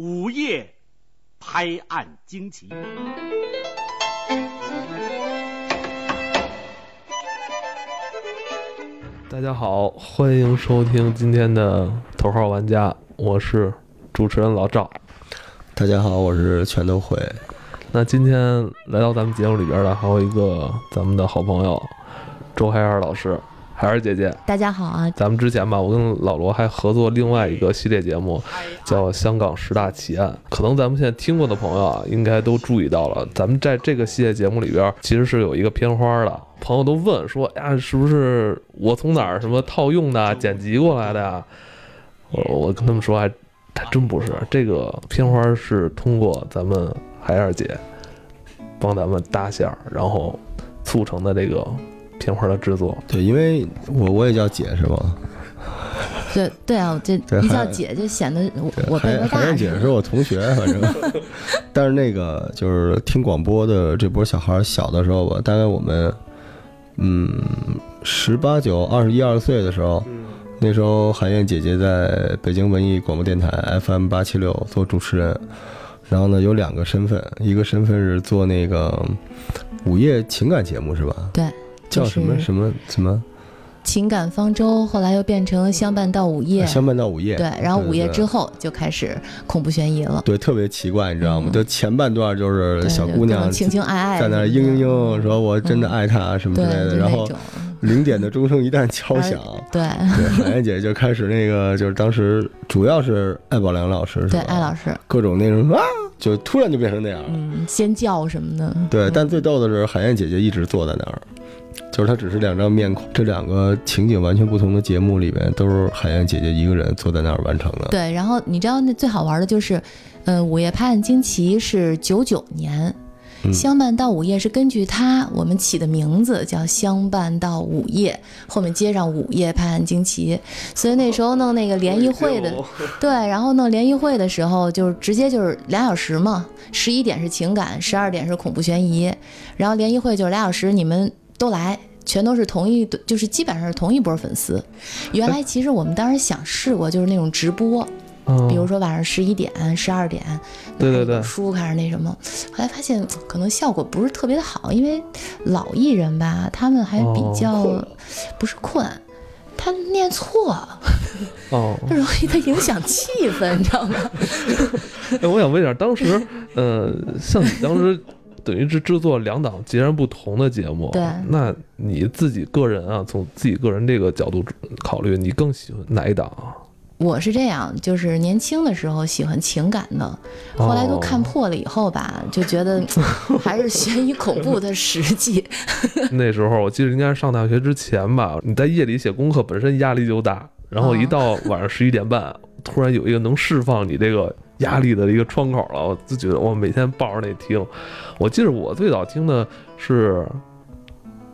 午夜拍案惊奇。大家好，欢迎收听今天的头号玩家，我是主持人老赵。大家好，我是全都会。那今天来到咱们节目里边的还有一个咱们的好朋友周海尔老师，海尔姐姐。大家好啊！咱们之前吧，我跟老罗还合作另外一个系列节目，叫《香港十大奇案》。可能咱们现在听过的朋友啊，应该都注意到了，咱们在这个系列节目里边其实是有一个片花的。朋友都问说：“哎呀，是不是我从哪儿什么套用的、剪辑过来的呀？”我我跟他们说，还还真不是。这个片花是通过咱们海尔姐帮咱们搭线儿，然后促成的这个片花的制作。对，因为我我也叫姐是吗？对对啊，这对一叫姐就显得我对我辈海分大是吧海燕姐是我同学，反正。但是那个就是听广播的这波小孩小的时候吧，大概我们嗯十八九、二十一二岁的时候，那时候韩燕姐姐在北京文艺广播电台 FM 八七六做主持人，然后呢有两个身份，一个身份是做那个午夜情感节目是吧？对，叫什么什么什么？情感方舟，后来又变成相伴到午夜。相伴到午夜。对，然后午夜之后就开始恐怖悬疑了。对，特别奇怪，你知道吗？嗯就前半段就是，小姑娘情情爱爱在那嘤嘤嘤说：“我真的爱他什么之，类的。”然后零点的钟声一旦敲响，对对，海燕姐就开始那个，就是当时主要是艾宝良老师是对，吧？艾老师，各种那种啊，就突然就变成那样了。嗯，尖叫什么的。对，但最逗的是海燕姐姐一直坐在那儿，就是她只是两张面孔，这两个情景完全不同的节目里面，都是海燕姐姐一个人坐在那儿完成的。对，然后你知道那最好玩的就是，呃，午夜拍案惊奇是九九年。嗯相伴到午夜是根据它我们起的名字叫相伴到午夜，后面接上午夜拍案惊奇，所以那时候弄那个联谊会的，对，然后弄联谊会的时候就是直接就是俩小时嘛，十一点是情感，十二点是恐怖悬疑，然后联谊会就是俩小时，你们都来。全都是同一，就是基本上是同一波粉丝。原来其实我们当时想试过，就是那种直播，嗯，比如说晚上十一点、十二点，对对对。书开始那什么，后来发现可能效果不是特别的好，因为老艺人吧，他们还比较、哦。不是困，他念错，哦，容易他影响气氛，你知道吗？哎，我想问一下，当时，呃，像你当时等于是制作两档截然不同的节目，对。那你自己个人啊，从自己个人这个角度考虑，你更喜欢哪一档啊？我是这样，就是年轻的时候喜欢情感的，后来都看破了以后吧，就觉得 还是悬疑恐怖的实际。那时候我记得应该是上大学之前吧，你在夜里写功课本身压力就大，然后一哦到晚上十一点半，突然有一个能释放你这个压力的一个窗口了，我就觉得我每天抱着那听。我记得我最早听的是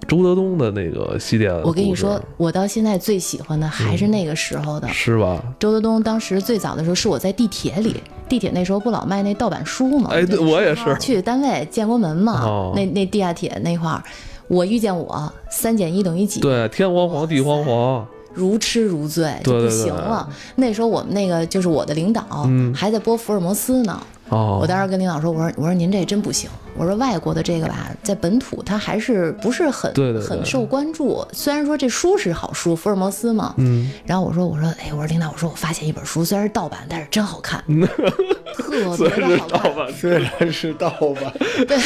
周德东的那个系列我跟你说，我到现在最喜欢的还是那个时候的。是吧？周德东当时最早的时候是我在地铁里，地铁那时候不老卖那盗版书吗？哎对我也是去单位建国门嘛，哦那那地下铁那块儿，我遇见我三减一等于几？对，天黄黄地黄黄，如痴如醉就不对对对行了。那时候我们那个就是我的领导、嗯还在播福尔摩斯呢。哦，我当时跟领导说，我说我说您这真不行，我说外国的这个吧，在本土它还是不是很对对对很受关注。虽然说这书是好书，福尔摩斯嘛，嗯，然后我说我说哎，我说领导，我说我发现一本书，虽然是盗版，但是真好看，特别的好看。版，虽然是盗版，对，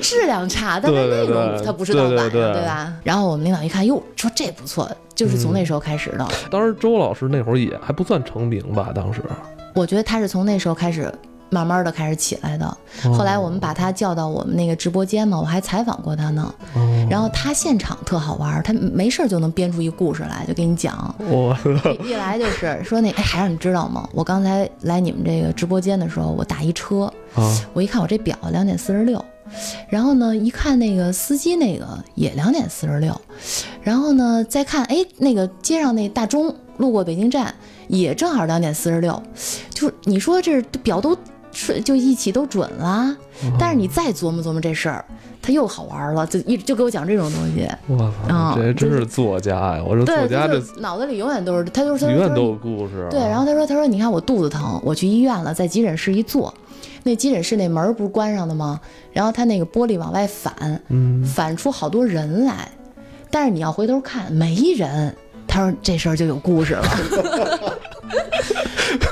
质量差，但是内容它不是盗版呀，对对对吧？然后我们领导一看，哟，说这不错，就是从那时候开始的。当时周老师那会儿也还不算成名吧，当时。我觉得他是从那时候开始。慢慢的开始起来的，哦。后来我们把他叫到我们那个直播间嘛，我还采访过他呢。哦，然后他现场特好玩，他没事就能编出一故事来，就给你讲。我一一来就是说那哎，还让你知道吗？我刚才来你们这个直播间的时候，我打一车，啊，我一看我这表两点四十六，然后呢一看那个司机那个也两点四十六，然后呢再看哎那个街上那大钟路过北京站也正好两点四十六，就是你说这表都顺就一起都准啦。哦但是你再琢磨琢磨这事儿，他又好玩了，就一就给我讲这种东西。我操，啊这真是作家呀！我说作，家这脑子里永远都是，他就是他永远都有故事啊。对，然后他说他说你看我肚子疼，我去医院了，在急诊室一坐，那急诊室那门不是关上的吗？然后他那个玻璃往外反，嗯，反出好多人来，但是你要回头看没人。他说这事儿就有故事了，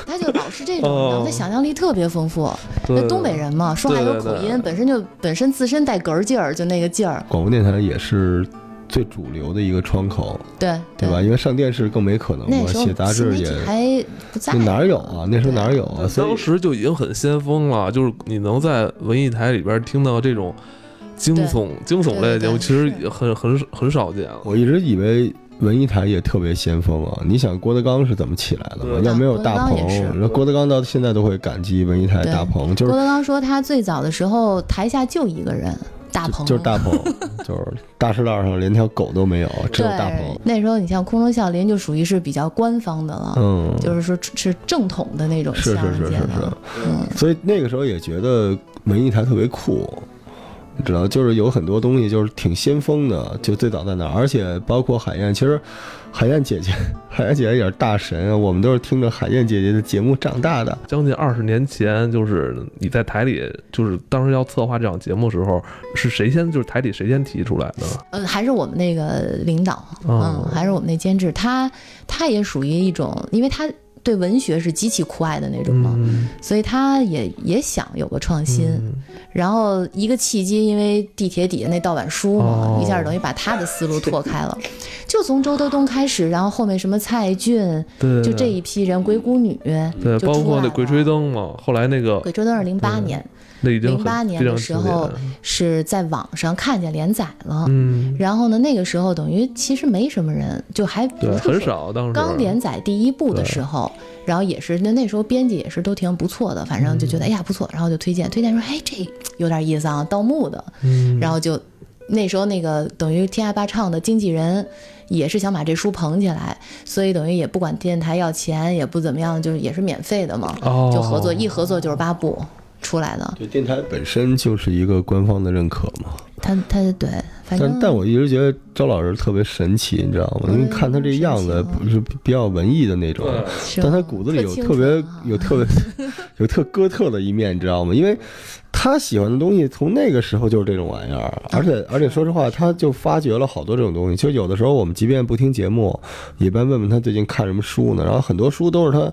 他就老是这种，哦他想象力特别丰富。那东北人嘛，说话有口音，本身就本身自身带哏儿劲儿，就那个劲儿。广播电台也是最主流的一个窗口，对对吧？因为上电视更没可能嘛，写杂志也还不在那，哪有啊？那时候哪有啊？所以当时就已经很先锋了，就是你能在文艺台里边听到这种惊悚惊悚类的节目，其实也很很很少见了。我一直以为文艺台也特别先锋啊！你想郭德纲是怎么起来的吗？要没有大鹏，那郭德纲到现在都会感激文艺台大鹏，就是郭德纲说他最早的时候台下就一个人，大鹏，就是大鹏，就是大石道上连条狗都没有，只有大鹏。，那时候你像空中笑林就属于是比较官方的了，嗯，就是说是正统的那种是相声节是是是是。，嗯，所以那个时候也觉得文艺台特别酷，你知道，就是有很多东西就是挺先锋的，就最早在那儿，而且包括海燕，其实海燕姐姐，海燕姐姐也是大神啊，我们都是听着海燕姐姐的节目长大的。将近二十年前，就是你在台里，就是当时要策划这场节目的时候，是谁先就是台里谁先提出来的？呃，还是我们那个领导，哦嗯，还是我们那监制，他他也属于一种，因为他对文学是极其酷爱的那种嘛，嗯，所以他也也想有个创新。嗯然后一个契机，因为地铁底下那盗版书嘛，哦一下等于把他的思路拓开了，就从周德东开始，然后后面什么蔡骏，就这一批人，鬼谷女，对，包括那鬼吹。灯嘛，后来那个鬼吹灯是零八年，那已经零八年的时候是在网上看见连载了，嗯，然后呢，那个时候等于其实没什么人，就还不对，是很少当时。刚连载第一部的时候，然后也是那那时候编辑也是都挺不错的，反正就觉得、哎呀不错，然后就推荐推荐说哎这有点意思啊，盗墓的，嗯，然后就那时候那个等于天涯霸唱的经纪人也是想把这书捧起来，所以等于也不管电台要钱，也不怎么样，就是也是免费的嘛，哦。就合作一合作就是八部出来的，对，电台本身就是一个官方的认可嘛。他他对，反但正但我一直觉得周老师特别神奇，你知道吗？因为看他这样子，嗯不是比较文艺的那种，但他骨子里有特别有特别 有特哥特的一面，你知道吗？因为他喜欢的东西从那个时候就是这种玩意儿，而且而且说实话，他就发掘了好多这种东西。就有的时候我们即便不听节目，一般问问他最近看什么书呢？然后很多书都是他。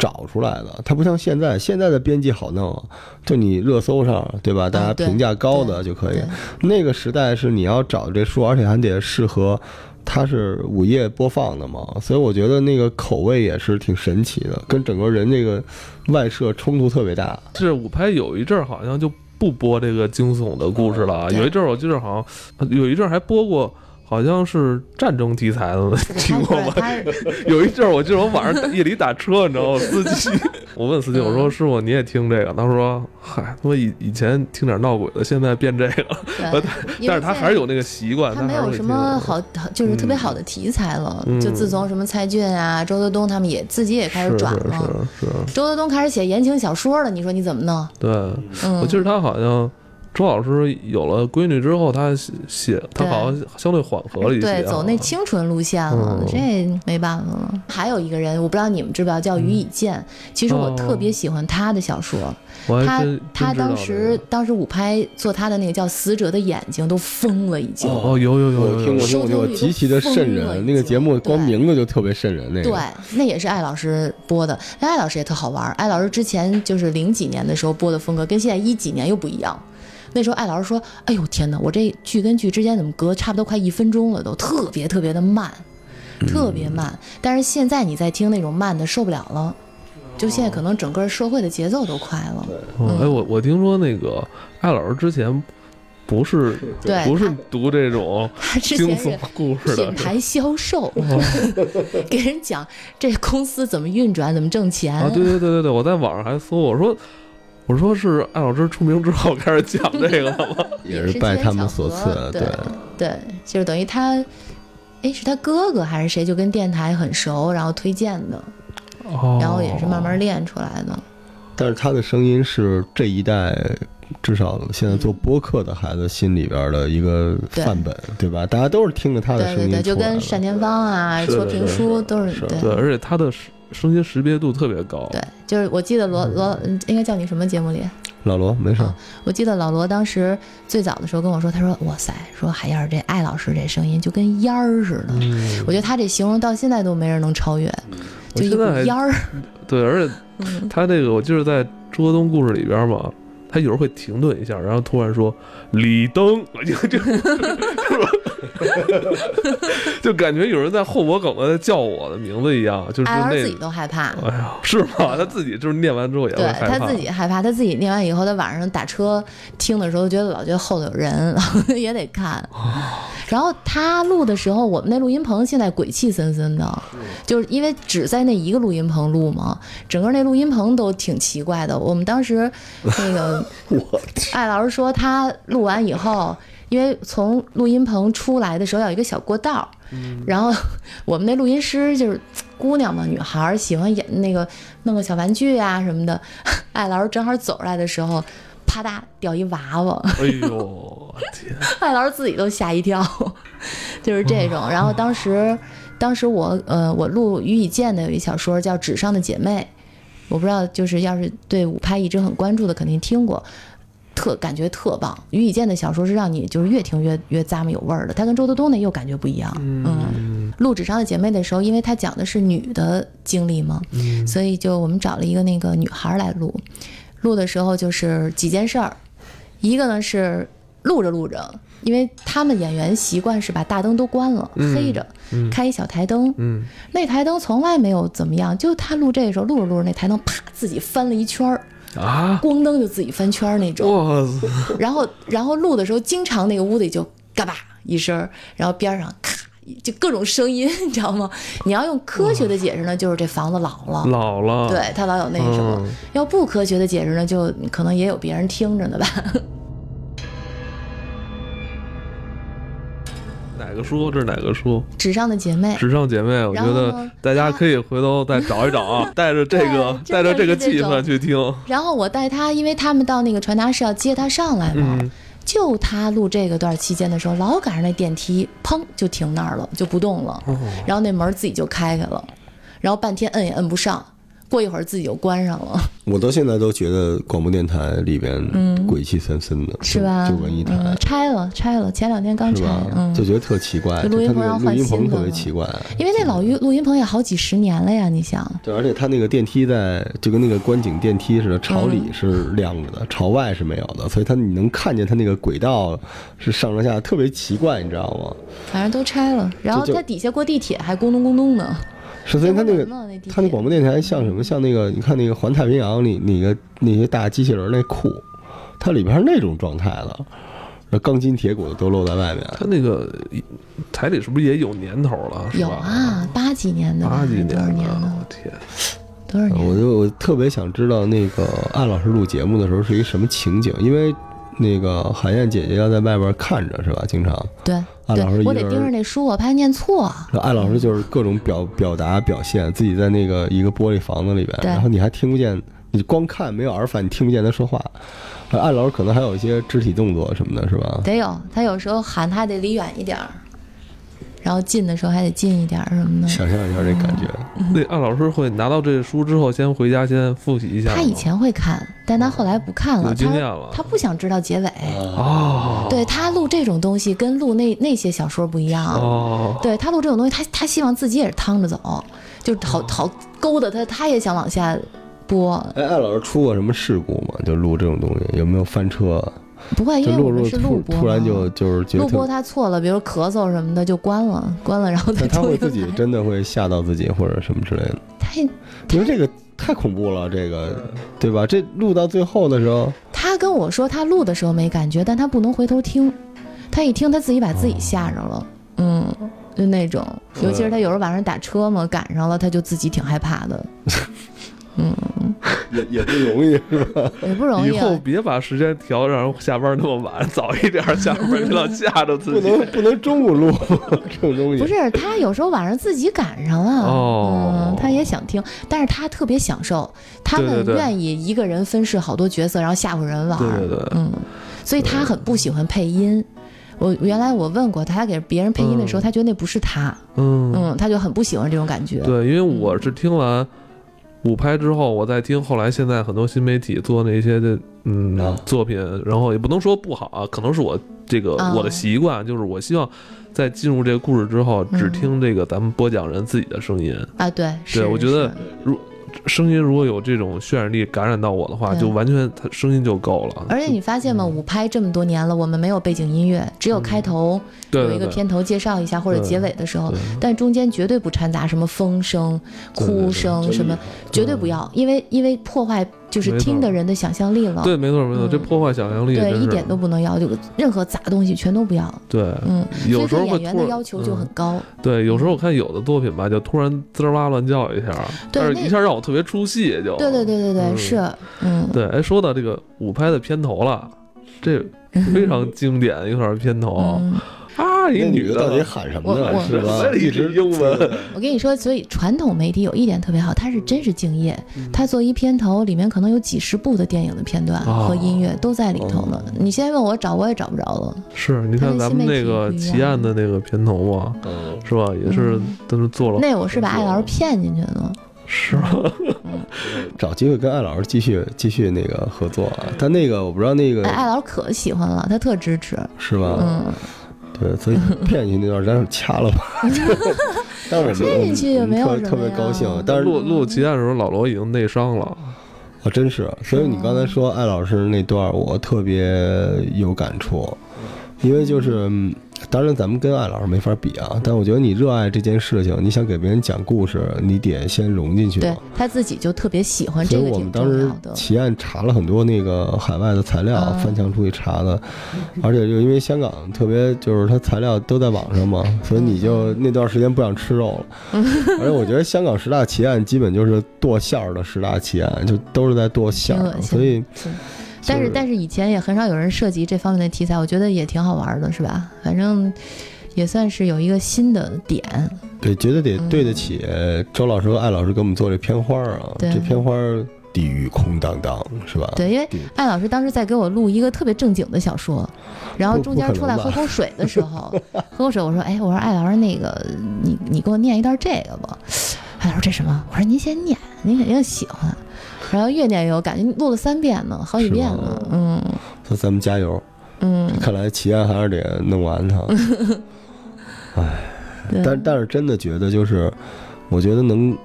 找出来的，它不像现在，现在的编辑好弄，就你热搜上，对吧？大家评价高的就可以。对那个时代是你要找这书，而且还得适合，它是午夜播放的嘛，所以我觉得那个口味也是挺神奇的，跟整个人这个外设冲突特别大。是五拍有一阵儿好像就不播这个惊悚的故事了啊，有一阵儿我记得好像有一阵儿还播过。好像是战争题材的，听过吗？有一阵儿，我记得我晚上夜里打车，你知道吗？司机，我问司机，我说嗯师傅你也听这个？他说嗨，他说以以前听点闹鬼的，现在变这个 但是他还是有那个习惯，他没有什么好，就是特别好的题材了。就自从什么蔡骏啊、周德东他们也自己也开始转了。是是，周德东开始写言情小说了，你说你怎么弄？对，嗯，我记得他好像周老师有了闺女之后，他写写他好像相对缓和了一些啊，对，走那清纯路线了，嗯这没办法了。还有一个人，我不知道你们知不知道，叫于以健。其实我哦特别喜欢他的小说，他他当时个当时五拍做他的那个叫《死者的眼睛》都疯了，已经。哦有有有有听过，听过，听过，极其的瘆人。那个节目光名字就特别瘆人，那个对，那也是艾老师播的。艾老师也特好玩。艾老师之前就是零几年的时候播的风格，跟现在一几年又不一样。那时候艾老师说：“哎呦天哪，我这剧跟剧之间怎么隔差不多快一分钟了，都特别特别的慢，特别慢。但是现在你在听那种慢的，受不了了。就现在可能整个社会的节奏都快了。哦哎，我我听说那个艾老师之前不是对不是读这种他之惊悚故事的，品牌销售，给人讲这公司怎么运转，怎么挣钱。啊，对对对对对，我在网上还搜，我说我说是艾老师出名之后开始讲这个了吗？也是拜他们所赐。对，对，就是等于他，哎，是他哥哥还是谁，就跟电台很熟，然后推荐的，哦，然后也是慢慢练出来的。但是他的声音是这一代至少现在做播客的孩子心里边的一个范本，对吧？大家都是听着他的声音对对对，就跟单田芳啊、说评书都是是对对，而且他的声声音识别度特别高。对，就是我记得罗罗嗯应该叫你什么节目里？老罗没事我记得老罗当时最早的时候跟我说，他说：“哇塞，说海燕儿这艾老师这声音就跟烟儿似的。嗯我觉得他这形容到现在都没人能超越，就一股烟儿。对，而且嗯，他那个我就是在朱河东故事里边嘛，他有时候会停顿一下，然后突然说李登，我就就 就感觉有人在后脖梗子在叫我的名字一样，就是那艾老师自己都害怕。哎呀，是吗？他自己就是念完之后也对害怕，他自己害怕，他自己念完以后，他晚上打车听的时候，觉得老觉得后头有人，也得看。然后他录的时候，我们那录音棚现在鬼气森森的，就是因为只在那一个录音棚录嘛，整个那录音棚都挺奇怪的。我们当时那个 艾老师说，他录完以后，因为从录音棚出来的时候要有一个小过道儿，然后我们那录音师就是姑娘嘛，女孩儿喜欢演那个弄个小玩具啊什么的。艾老师正好走出来的时候，啪嗒掉一娃娃，哎呦 天，艾老师自己都吓一跳，就是这种。然后当时，当时我呃，我录于以健的有一小说叫《纸上的姐妹》，我不知道，就是要是对五拍一直很关注的，肯定听过。特感觉特棒，于以健的小说是让你就是越听越越咂摸有味儿的，他跟周德东那又感觉不一样。嗯，录《纸上的姐妹》的时候，因为他讲的是女的经历嘛，所以就我们找了一个那个女孩儿来录。录的时候就是几件事儿，一个呢是录着录着，因为他们演员习惯是把大灯都关了，黑着，开一小台灯，嗯，那台灯从来没有怎么样，就他录这个时候录着录着，那台灯啪自己翻了一圈儿，啊，光灯就自己翻圈那种。然后然后录的时候，经常那个屋里就嘎巴一声，然后边上咔。就各种声音，你知道吗？你要用科学的解释呢，就是这房子老了，老了，对，它老有那什么。嗯要不科学的解释呢，就可能也有别人听着呢吧。个书？这是哪个书？纸上的姐妹，纸上姐妹，我觉得大家可以回头再找一找啊，带着这个带着这个气真的是这种氛去听。然后我带他，因为他们到那个传达室要接他上来嘛，嗯就他录这个段期间的时候，老赶上那电梯砰就停那儿了，就不动了，哦然后那门自己就开开了，然后半天摁也摁不上，过一会儿自己就关上了，我到现在都觉得广播电台里边鬼气森森的，嗯是吧？就文艺台嗯，拆了，拆了，前两天刚拆就。觉得特奇怪，录音棚要个录音棚特别奇怪。因为那老录录音棚也好几十年了呀，你想，对，而且它那个电梯在就跟那个观景电梯似的，朝里嗯是亮着的，朝外是没有的，所以它你能看见它那个轨道是上上下，特别奇怪，你知道吗？反正都拆了，然后就它底下过地铁还咕咚咕咚的，是，所以它那个他那地它那广播电台像什么？像那个你看那个环太平洋里那个那些大机器人那库，它里边是那种状态的，那钢筋铁骨的都露在外面。他那个台里是不是也有年头了？有啊，八几年的，八几年的，我？天！多少年？我就我特别想知道那个艾老师录节目的时候是一什么情景，因为那个海燕姐姐要在外边看着是吧？经常，对艾老师对，我得盯着那书，我怕念错。那艾老师就是各种表表达表现，自己在那个一个玻璃房子里边，然后你还听不见，你光看没有耳返，你听不见他说话。呃艾老师可能还有一些肢体动作什么的，是吧？得有，他有时候喊他得离远一点儿，然后近的时候还得近一点儿什么的。想象一下这感觉，那艾老师会拿到这书之后，先回家先复习一下。他以前会看，但他后来不看了，有经他验了他不想知道结尾。哦，对他录这种东西跟录那那些小说不一样。哦，对他录这种东西，他他希望自己也是趟着走，就好好勾搭他，他也想往下播。哎，艾老师出过什么事故吗？就录这种东西，有没有翻车？不会，因为我是录播，突突然就就是觉得录播，他错了，比如咳嗽什么的就关了，关了，然后他会自己真的会吓到自己或者什么之类的，太因为这个太恐怖了，这个对吧？这录到最后的时候，他跟我说他录的时候没感觉，但他不能回头听，他一听他自己把自己吓着了，嗯，就那种，尤其是他有时候晚上打车嘛，赶上了，他就自己挺害怕的，嗯，嗯，也也不容易是吧？也不容易 啊。以后别把时间调让人下班那么晚，早一点下班，你老吓着自己不己。能不能中午录这种东西。不是他有时候晚上自己赶上了，哦嗯，他也想听，但是他特别享受，他们愿意一个人分饰好多角色，然后吓唬人玩儿，对对对嗯，所以他很不喜欢配音。我原来我问过他，他给别人配音的时候，嗯他觉得那不是他，嗯，嗯，他就很不喜欢这种感觉。对，因为我是听完五拍之后，我再听后来现在很多新媒体做那些的嗯、啊作品，然后也不能说不好啊，可能是我这个、啊我的习惯，就是我希望在进入这个故事之后，只嗯听这个咱们播讲人自己的声音。啊，对，是我觉得是声音如果有这种渲染力感染到我的话，就完全它声音就够了。而且你发现吗？五拍这么多年了，我们没有背景音乐，只有开头有一个片头介绍一下，或者结尾的时候对，但中间绝对不掺杂什么风声、哭声什么，绝对不要，因为因为破坏就是听的人的想象力了。对，没错没错，嗯这破坏想象力对，一点都不能要，就任何杂东西全都不要。对。嗯，有时候演员的要求就很嗯高。对，有时候我看有的作品吧，就突然滋儿哇乱叫一下，但是一下让我特别出戏，就对对对对对，嗯是，嗯，对。哎，说到这个五拍的片头了，这非常 经典一段片头一那女的的到底喊什么呢？我我是吧？我一直英文我跟你说，所以传统媒体有一点特别好，它是真是敬业，它做一片头，里面可能有几十部的电影的片段哦和音乐都在里头呢。你现在问我找，我也找不着了。是，你看咱们那个奇案的那个片头嘛，嗯，是吧？也是嗯都是做了，那我是把艾老师骗进去的。是吗？找机会跟艾老师继续继续那个合作啊。但那个我不知道那个哎，艾老师可喜欢了，他特支持。是吧？嗯，对，所以 骗进去那段咱是掐了吧。但是我们骗进去也没有什么特特别高兴，但是录录吉他的时候，老罗已经内伤了。啊，真是，所以你刚才说艾老师那段，我特别有感触，因为就是，嗯当然咱们跟艾老师没法比啊，但我觉得你热爱这件事情，你想给别人讲故事，你得先融进去对。他自己就特别喜欢这个，挺我们当时。奇案查了很多那个海外的材料，啊翻墙出去查的，而且就因为香港特别就是它材料都在网上嘛，所以你就那段时间不想吃肉了。而且我觉得香港十大奇案基本就是剁馅儿的十大奇案，就都是在剁馅儿，所以是但是但是以前也很少有人涉及这方面的题材，我觉得也挺好玩的，是吧？反正也算是有一个新的点。对，觉得得对得起周老师和艾老师给我们做这片花儿啊，这片花儿地狱空荡荡，是吧？对，因为艾老师当时在给我录一个特别正经的小说，然后中间出来喝口水的时候，喝口水，我说：“哎，我说艾老师，那个你你给我念一段这个吧。”艾老师这什么？我说您先念，您肯定喜欢。然后越念越有感觉，录了三遍呢，好几遍呢。嗯那咱们加油！嗯，看来奇安还是得弄完它。哎但但是真的觉得就是，我觉得能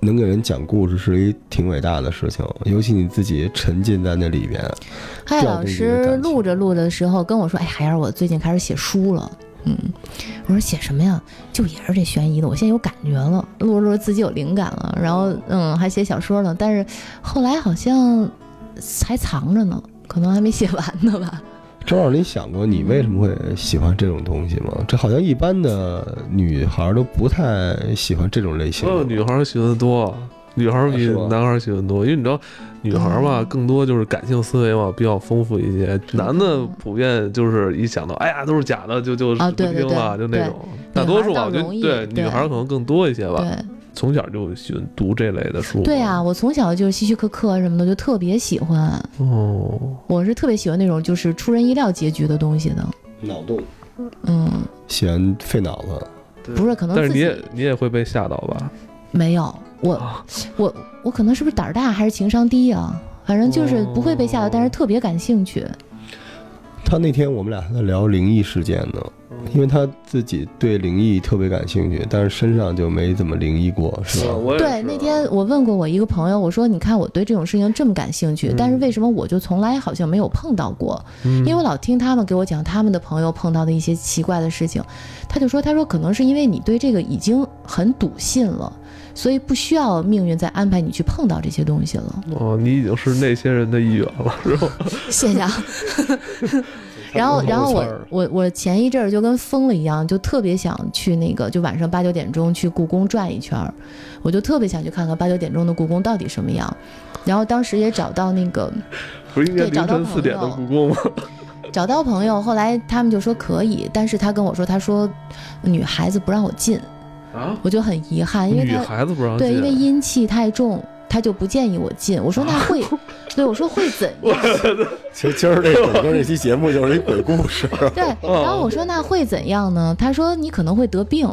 能给人讲故事是一挺伟大的事情，尤其你自己沉浸在那里边。嗨老师录着录着的时候跟我说：“哎，海儿，我最近开始写书了。”嗯，我说写什么呀？就也是这悬疑的，我现在有感觉了，录着录着自己有灵感了，然后嗯，还写小说呢，但是后来好像还藏着呢，可能还没写完呢吧。周老师，你想过你为什么会喜欢这种东西吗？这好像一般的女孩都不太喜欢这种类型的。女孩儿喜欢的多，女孩儿比男孩儿喜欢多，因为你知道，女孩儿嘛嗯更多就是感性思维嘛比较丰富一些，男的普遍就是一想到哎呀都是假的就就不啊对对听了，就那种。大多数女孩啊，就儿倒容易对对女孩儿可能更多一些吧。对从小就喜欢读这类的书。对啊，，我从小就是希区柯克什么的，就特别喜欢。哦，我是特别喜欢那种就是出人意料结局的东西的。脑洞，嗯，喜欢费脑子。不是，可能但是你也你也会被吓到吧？没有我。啊我我可能是不是胆儿大还是情商低啊？反正就是不会被吓到，哦但是特别感兴趣。他那天我们俩还在聊灵异事件呢，因为他自己对灵异特别感兴趣，但是身上就没怎么灵异过，是吧？是对，那天我问过我一个朋友，我说：“你看我对这种事情这么感兴趣，嗯但是为什么我就从来好像没有碰到过？嗯因为我老听他们给我讲他们的朋友碰到的一些奇怪的事情，他就说：他说可能是因为你对这个已经很笃信了，所以不需要命运再安排你去碰到这些东西了。哦，你已经是那些人的一员了，是吧？谢谢啊。然后，然后我我我前一阵儿就跟疯了一样，就特别想去那个，就晚上八九点钟去故宫转一圈儿，我就特别想去看看八九点钟的故宫到底什么样。然后当时也找到那个 不是应该凌晨四点的友故宫吗？找到朋友，后来他们就说可以，但是他跟我说，他说女孩子不让我进，啊，我就很遗憾，因为他女孩子不让对，因为阴气太重，他就不建议我进。我说 那会，对我说会怎样？其实今儿这整个这期节目就是一鬼故事。对，然后我说那会怎样呢？他说你可能会得病。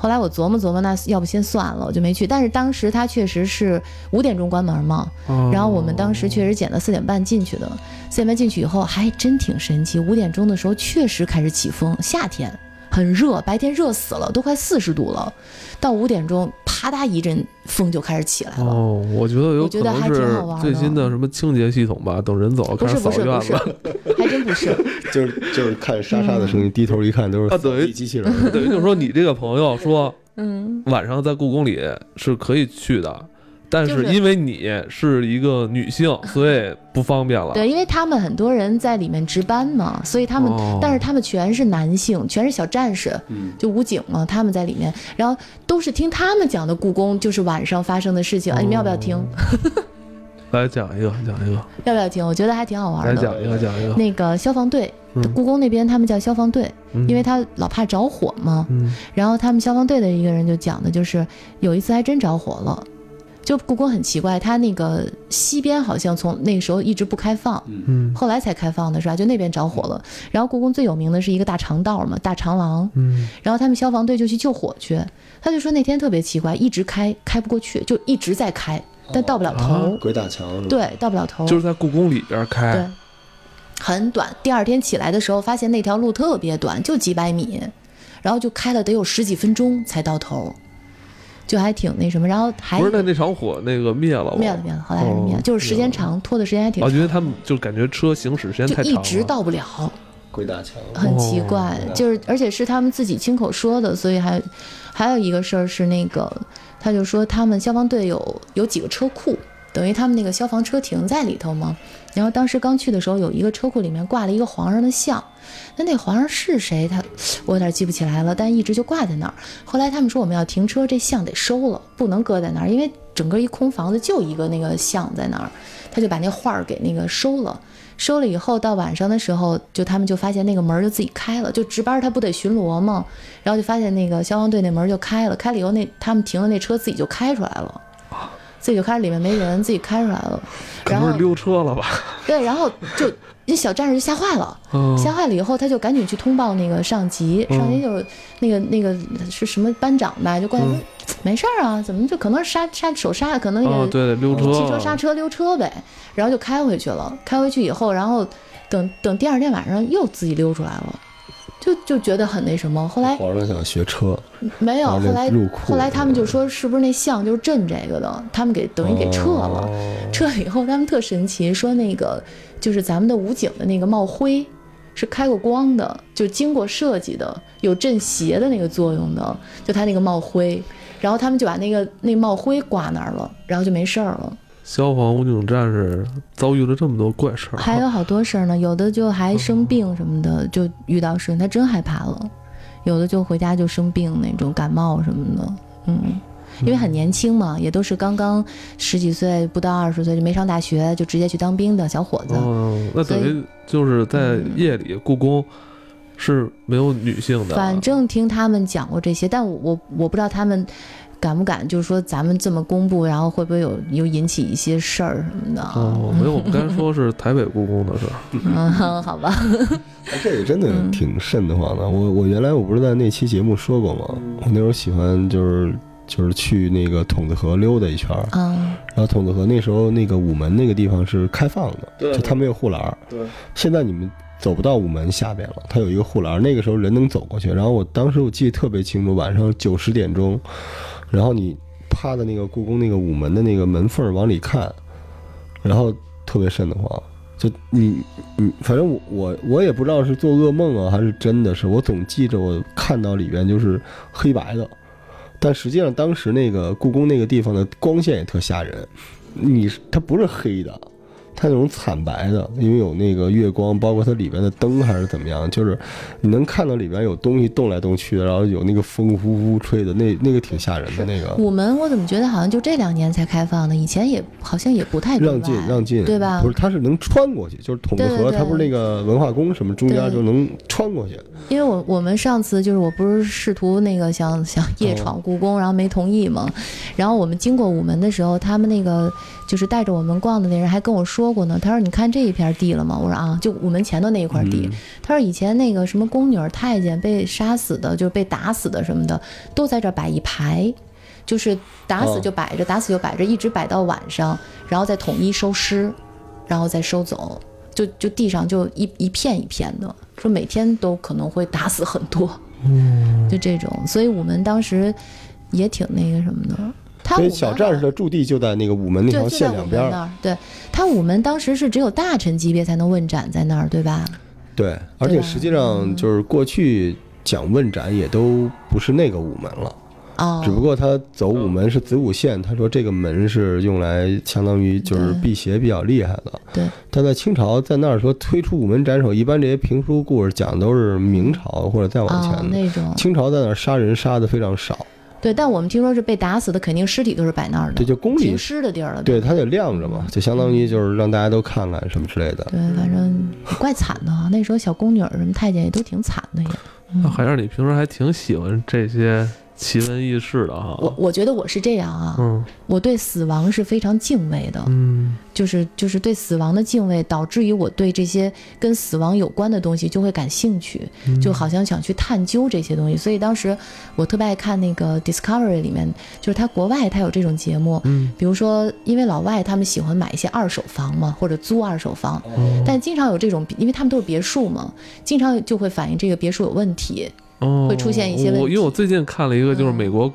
后来我琢磨琢磨，那要不先算了，我就没去。但是当时他确实是五点钟关门嘛，哦然后我们当时确实捡了四点半进去的。四点半进去以后还真挺神奇，五点钟的时候确实开始起风，夏天很热，白天热死了，都快四十度了。到五点钟，啪嗒一阵风就开始起来了。哦，我觉得有可能我觉得还挺好玩最新的什么清洁系统吧，等人走了不是开始扫院不是不是子。，还真不是。就是就是看沙沙的声音，低头一看都是啊等于机器人。等于就是说，你这个朋友说嗯，晚上在故宫里是可以去的，但是是因为你是一个女性，所以不方便了。对，因为他们很多人在里面值班嘛，所以他们，哦但是他们全是男性，全是小战士，嗯，就武警嘛，他们在里面，然后都是听他们讲的故宫就是晚上发生的事情。哎，你们要不要听？来讲一个，讲一个，要不要听？我觉得还挺好玩的。来讲一个，讲一个。那个消防队，嗯故宫那边他们叫消防队，嗯因为他老怕着火嘛。嗯然后他们消防队的一个人就讲的，就是有一次还真着火了。就故宫很奇怪，它那个西边好像从那个时候一直不开放，嗯后来才开放的是吧？就那边着火了。然后故宫最有名的是一个大长道嘛，大长廊。嗯然后他们消防队就去救火去，他就说那天特别奇怪，一直开开不过去，就一直在开，但到不了头。鬼打墙是吧？对，到不了头。就是在故宫里边开。对，很短。第二天起来的时候，发现那条路特别短，就几百米，然后就开了得有十几分钟才到头，就还挺那什么。然后还不是，那那场火那个灭了？灭了灭了，后来还是灭了，哦就是时间长，拖的时间还挺长。我觉得他们就感觉车行驶时间太长了，一直到不了。鬼打墙。很奇怪，哦就是而且是他们自己亲口说的，所以还还有一个事儿是那个，他就说他们消防队有有几个车库，等于他们那个消防车停在里头嘛。然后当时刚去的时候，有一个车库里面挂了一个皇上的像，那那皇上是谁？他我有点记不起来了，但一直就挂在那儿。后来他们说我们要停车，这像得收了，不能搁在那儿，因为整个一空房子就一个那个像在那儿，他就把那画儿给那个收了。收了以后，到晚上的时候，就他们就发现那个门就自己开了，就值班他不得巡逻吗？然后就发现那个消防队那门就开了，开了以后那他们停的那车自己就开出来了，自己就开始里面没人，自己开出来了，然后溜车了吧？对，然后就 那小战士就吓坏了，嗯吓坏了以后，他就赶紧去通报那个上级，上级就那个那个是什么班长吧，就过来说、没事儿啊，怎么就可能是刹刹手刹，可能那个、哦，对，溜车，汽车刹车溜车呗，然后就开回去了。开回去以后，然后等等第二天晚上又自己溜出来了，就就觉得很那什么。后来皇上想学车，没有，后后来后来他们就说是不是那像就是镇这个的，他们给等于给撤了。哦撤了以后，他们特神奇，说那个就是咱们的武警的那个帽徽是开过光的，就经过设计的，有镇邪的那个作用的，就他那个帽徽。然后他们就把那个那帽徽挂那儿了，然后就没事儿了。消防武警战士遭遇了这么多怪事儿，还有好多事儿呢，有的就还生病什么的，就遇到事情，他真害怕了；有的就回家就生病那种感冒什么的，嗯，因为很年轻嘛，也都是刚刚十几岁，不到二十岁就没上大学就直接去当兵的小伙子。嗯，那等于就是在夜里故宫是没有女性的，反正听他们讲过这些，但我我我不知道他们敢不敢，就是说咱们这么公布，然后会不会有有引起一些事儿什么的？哦，没有，我们刚才说是台北故宫的事儿，嗯，好吧，哎这个真的嗯挺瘆得慌的。我我原来我不是在那期节目说过吗？我那时候喜欢就是就是去那个筒子河溜达一圈儿，嗯然后筒子河那时候那个午门那个地方是开放的，对就它没有护栏儿。对，现在你们走不到午门下边了，它有一个护栏儿，那个时候人能走过去。然后我当时我记得特别清楚，晚上九十点钟，然后你趴在那个故宫那个午门的那个门缝往里看，然后特别瘆得慌。就你你，反正我我我也不知道是做噩梦啊，还是真的是，我总记着我看到里边就是黑白的，但实际上当时那个故宫那个地方的光线也特吓人，你是它不是黑的，它那种惨白的，因为有那个月光，包括它里边的灯还是怎么样，就是你能看到里边有东西动来动去的，然后有那个风呼呼吹的，那那个挺吓人的那个。午门我怎么觉得好像就这两年才开放的，以前也好像也不太对让进让进，对吧？不是，它是能穿过去，就是筒子河，对对对它不是那个文化宫什么中间就能穿过去。因为我我们上次就是我不是试图那个想想夜闯故宫，然后没同意嘛，然后我们经过午门的时候，他们那个就是带着我们逛的那人还跟我说过呢，他说你看这一片地了吗？我说啊，就午门前头那一块地。他说以前那个什么宫女儿太监被杀死的，就是被打死的什么的，都在这摆一排。就是打死就摆着，打死就摆着，一直摆到晚上，然后再统一收尸，然后再收走，就就地上就一一片一片的，说每天都可能会打死很多，嗯 就这种，所以我们当时也挺那个什么的。他小战士的驻地就在那个午门那，条线两边儿。对他午门当时是只有大臣级别才能问斩在那儿，对吧？对，而且实际上就是过去讲问斩也都不是那个午门了。哦，只不过他走午门是子午线，他说这个门是用来相当于就是辟邪比较厉害的。对，但在清朝在那儿说推出午门斩首，一般这些评书故事讲都是明朝或者再往哦前的。那种清朝在那儿杀人杀的非常少，对，但我们听说是被打死的，肯定尸体都是摆那儿的，这就宫里停尸的地儿了。对，它得晾着嘛，就相当于就是让大家都看看什么之类的。对，反正怪惨的啊。那时候小宫女儿什么太监也都挺惨的也。那海燕，你平时还挺喜欢这些奇闻异事的哈。我我觉得我是这样啊，嗯我对死亡是非常敬畏的，嗯就是就是对死亡的敬畏，导致于我对这些跟死亡有关的东西就会感兴趣，嗯就好像想去探究这些东西。所以当时我特别爱看那个 Discovery 里面，就是他国外他有这种节目，嗯比如说因为老外他们喜欢买一些二手房嘛，或者租二手房，哦但经常有这种，因为他们都是别墅嘛，经常就会反映这个别墅有问题。哦，会出现一些问题因为我最近看了一个就是嗯美国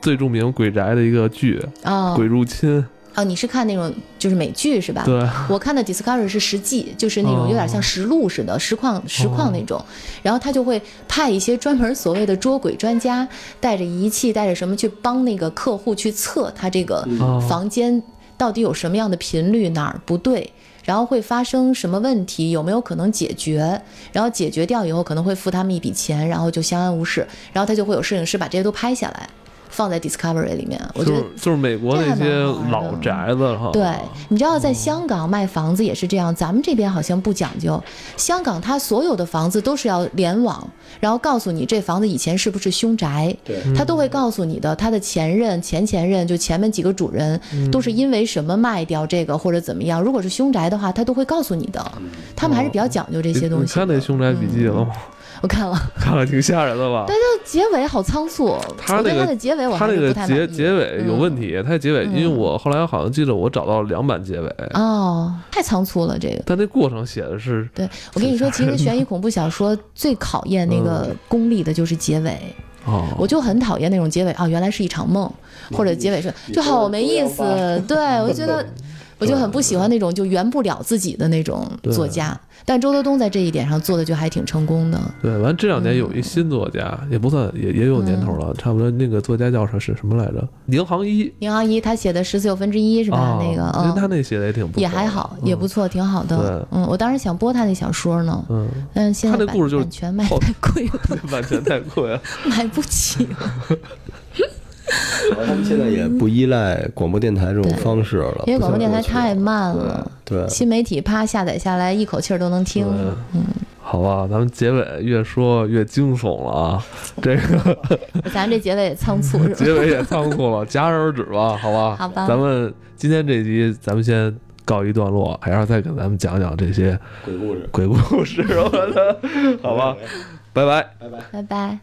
最著名鬼宅的一个剧哦《鬼入侵》，哦，你是看那种就是美剧是吧？对，我看的 Discovery 是实际，就是那种有点像实录似的，实况实况那种。然后他就会派一些专门所谓的捉鬼专家，带着仪器，带着什么去帮那个客户去测他这个哦房间到底有什么样的频率，哪儿不对。然后会发生什么问题？有没有可能解决？然后解决掉以后，可能会付他们一笔钱，然后就相安无事。然后他就会有摄影师把这些都拍下来，放在 Discovery 里面。我觉得就是就是美国那些老宅子哈。对，你知道在香港卖房子也是这样，咱们这边好像不讲究。香港它所有的房子都是要联网，然后告诉你这房子以前是不是凶宅，对他都会告诉你的。他的前任、前前任，就前面几个主人都是因为什么卖掉这个或者怎么样。如果是凶宅的话，他都会告诉你的。他们还是比较讲究这些东西看那《凶宅笔记》了吗？我看了，看了挺吓人的吧？但是结尾好仓促。他那个他的结尾我还是他那个。结结尾有问题，他结尾，因为嗯我后来好像记得我找到了两版结尾，哦，太仓促了这个。但那过程写的是对我跟你说，其实悬疑恐怖小说最考验那个功力的就是结尾。哦，我就很讨厌那种结尾啊，原来是一场梦，或者结尾是就好没意思。对我就觉得，我就很不喜欢那种就圆不了自己的那种作家。但周德东在这一点上做的就还挺成功的。对，完这两年有一新作家，也不算也也有年头嗯了，差不多那个作家叫啥是什么来着？宁杭一宁杭一他写的十四又分之一是吧？啊，那个嗯，他那写的也挺不错也还好，也不错，挺好的。嗯，我当时想播他那小说呢，嗯，但现在版他那故事就是版权卖太贵了，嗯版权太贵了。买不起了。他们现在也不依赖广播电台这种方式了，因为广播电台太慢了，对，新媒体啪下载下来，一口气儿都能听。嗯好吧，咱们结尾越说越惊悚了啊！这个咱这结尾也仓促 是吧？结尾也仓促了，戛然而止吧，好吧？好吧咱们今天这集咱们先告一段落，还要再给咱们讲讲这些鬼故事，鬼故事好吧？拜拜。拜拜。拜拜。